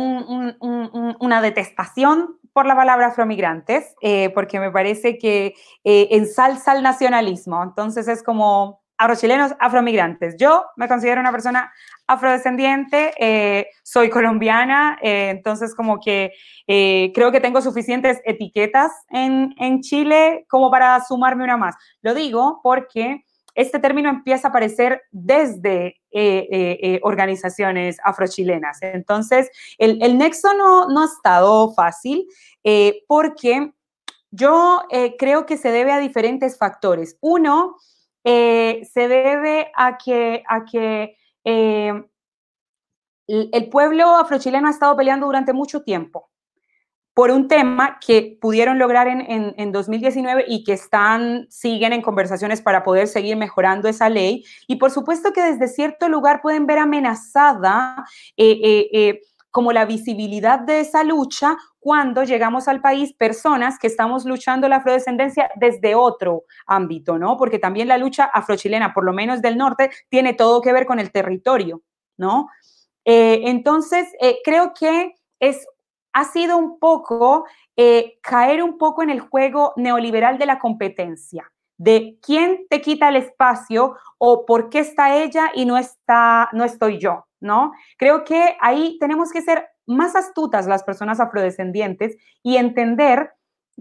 una detestación por la palabra afromigrantes, eh, porque me parece que eh, ensalza el nacionalismo. Entonces es como afrochilenos, afromigrantes. Yo me considero una persona afrodescendiente, eh, soy colombiana, eh, entonces como que eh, creo que tengo suficientes etiquetas en, en, Chile como para sumarme una más. Lo digo porque este término empieza a aparecer desde organizaciones afrochilenas. Entonces, el, el nexo no, no, ha estado fácil porque yo creo que se debe a diferentes factores. Uno, se debe a que, a que eh, el pueblo afrochileno ha estado peleando durante mucho tiempo por un tema que pudieron lograr en, 2019 y que están, siguen en conversaciones para poder seguir mejorando esa ley. Y por supuesto que desde cierto lugar pueden ver amenazada eh, eh, como la visibilidad de esa lucha cuando llegamos al país personas que estamos luchando la afrodescendencia desde otro ámbito, ¿no? Porque también la lucha afrochilena, por lo menos del norte, tiene todo que ver con el territorio, ¿no? Eh, entonces, eh, creo que es, ha sido un poco eh, caer un poco en el juego neoliberal de la competencia de quién te quita el espacio o por qué está ella y no está no estoy yo, ¿no? Creo que ahí tenemos que ser más astutas las personas afrodescendientes y entender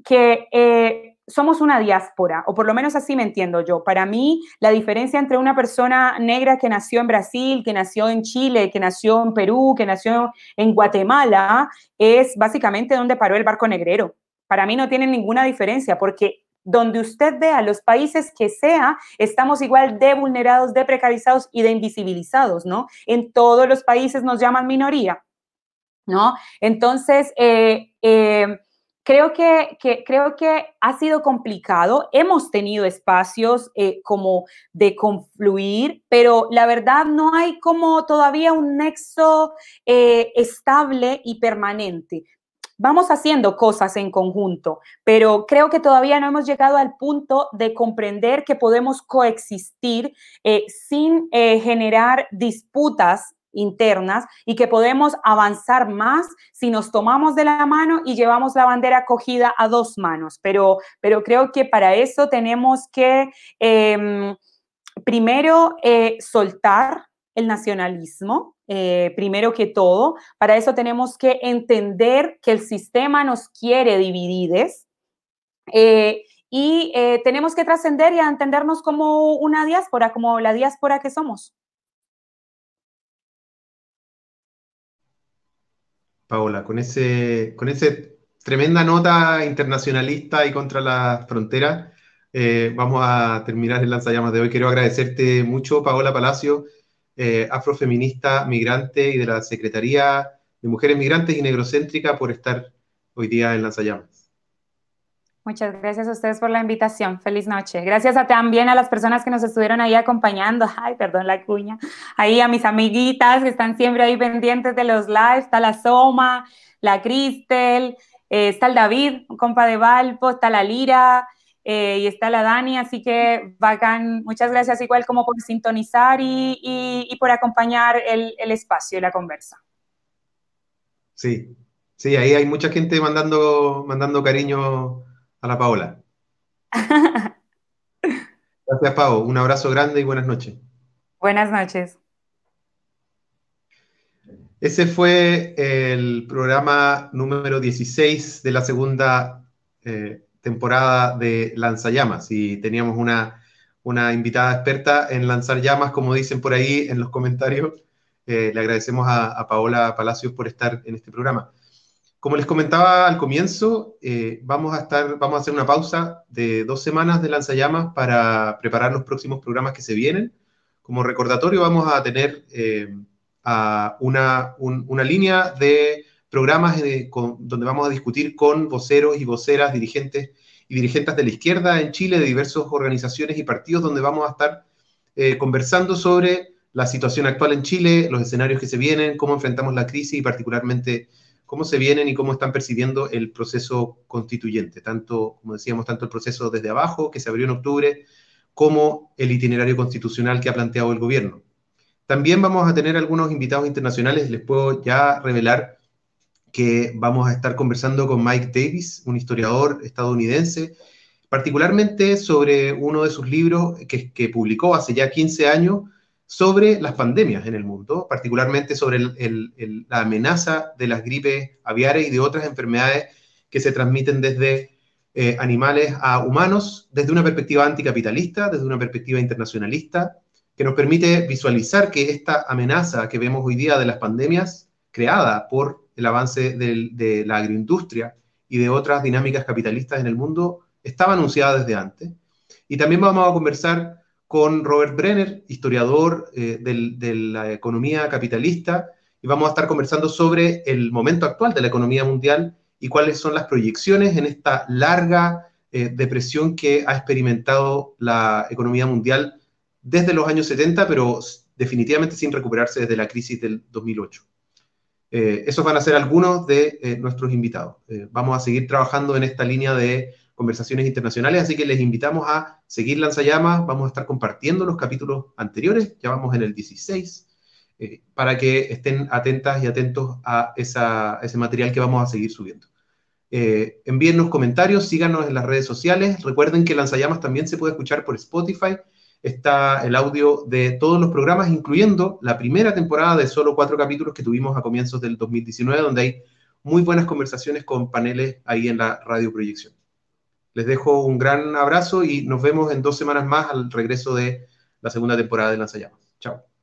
que eh, somos una diáspora, o por lo menos así me entiendo yo. Para mí, la diferencia entre una persona negra que nació en Brasil, que nació en Chile, que nació en Perú, que nació en Guatemala, es básicamente donde paró el barco negrero. Para mí no tiene ninguna diferencia, porque donde usted vea los países que sea, estamos igual de vulnerados, de precarizados y de invisibilizados, ¿no? En todos los países nos llaman minoría, ¿no? Entonces, eh, eh, creo, que, creo que ha sido complicado. Hemos tenido espacios eh, como de confluir, pero la verdad no hay como todavía un nexo estable y permanente vamos haciendo cosas en conjunto, pero creo que todavía no hemos llegado al punto de comprender que podemos coexistir eh, sin eh, generar disputas internas y que podemos avanzar más si nos tomamos de la mano y llevamos la bandera cogida a dos manos. Pero, pero creo que para eso tenemos que em, primero eh, soltar el nacionalismo, eh, primero que todo. Para eso tenemos que entender que el sistema nos quiere dividides eh, y eh, tenemos que trascender y entendernos como una diáspora, como la diáspora que somos. Paola, con ese, con ese tremenda nota internacionalista y contra la frontera, vamos a terminar el lanzallamas de hoy. Quiero agradecerte mucho, Paola Palacio, eh, afrofeminista migrante y de la Secretaría de Mujeres Migrantes y Negrocéntrica por estar hoy día en Lanzallamas. Muchas gracias a ustedes por la invitación. Feliz noche. Gracias a, también a las personas que nos estuvieron ahí acompañando. Ay, perdón la cuña. Ahí a mis amiguitas que están siempre ahí pendientes de los lives. Está la Soma, la Cristel, eh, está el David, un compa de Valpo, está la Lira, eh, y está la Dani, así que bacán. Muchas gracias igual como por sintonizar y, por acompañar el, espacio y la conversa. Sí, sí, ahí hay mucha gente mandando, mandando cariño a la Paola. Gracias, Pau. Un abrazo grande y buenas noches. Buenas noches. Ese fue el programa número 16 de la segunda eh, temporada de Lanzallamas y teníamos una, una invitada experta en lanzar llamas, como dicen por ahí en los comentarios. Eh, le agradecemos a, Paola Palacios por estar en este programa. Como les comentaba al comienzo, eh, vamos, a estar, vamos a hacer una pausa de dos semanas de Lanzallamas para preparar los próximos programas que se vienen. Como recordatorio vamos a tener eh, a una, una línea de programas donde vamos a discutir con voceros y voceras, dirigentes y dirigentes de la izquierda en Chile, de diversas organizaciones y partidos, donde vamos a estar eh, conversando sobre la situación actual en Chile, los escenarios que se vienen, cómo enfrentamos la crisis y particularmente cómo se vienen y cómo están percibiendo el proceso constituyente, tanto, como decíamos, tanto el proceso desde abajo, que se abrió en octubre, como el itinerario constitucional que ha planteado el gobierno. También vamos a tener algunos invitados internacionales, les puedo ya revelar que vamos a estar conversando con Mike Davis, un historiador estadounidense, particularmente sobre uno de sus libros que, publicó hace ya 15 años sobre las pandemias en el mundo, particularmente sobre la amenaza de las gripes aviares y de otras enfermedades que se transmiten desde eh, animales a humanos, desde una perspectiva anticapitalista, desde una perspectiva internacionalista, que nos permite visualizar que esta amenaza que vemos hoy día de las pandemias, creada por el avance de la agroindustria y de otras dinámicas capitalistas en el mundo, estaba anunciada desde antes. Y también vamos a conversar con Robert Brenner, historiador eh, de la economía capitalista, y vamos a estar conversando sobre el momento actual de la economía mundial y cuáles son las proyecciones en esta larga eh, depresión que ha experimentado la economía mundial desde los años 70, pero definitivamente sin recuperarse desde la crisis del 2008. Eh, esos van a ser algunos de nuestros invitados. vamos a seguir trabajando en esta línea de conversaciones internacionales, así que les invitamos a seguir Lanzallamas, vamos a estar compartiendo los capítulos anteriores, ya vamos en el 16, eh, para que estén atentas y atentos a, ese material que vamos a seguir subiendo. Eh, envíennos comentarios, síganos en las redes sociales, recuerden que Lanzallamas también se puede escuchar por Spotify, está el audio de todos los programas, incluyendo la primera temporada de solo cuatro capítulos que tuvimos a comienzos del 2019, donde hay muy buenas conversaciones con paneles ahí en la radio proyección. Les dejo un gran abrazo y nos vemos en dos semanas más al regreso de la segunda temporada de Lanzallamas. Chao.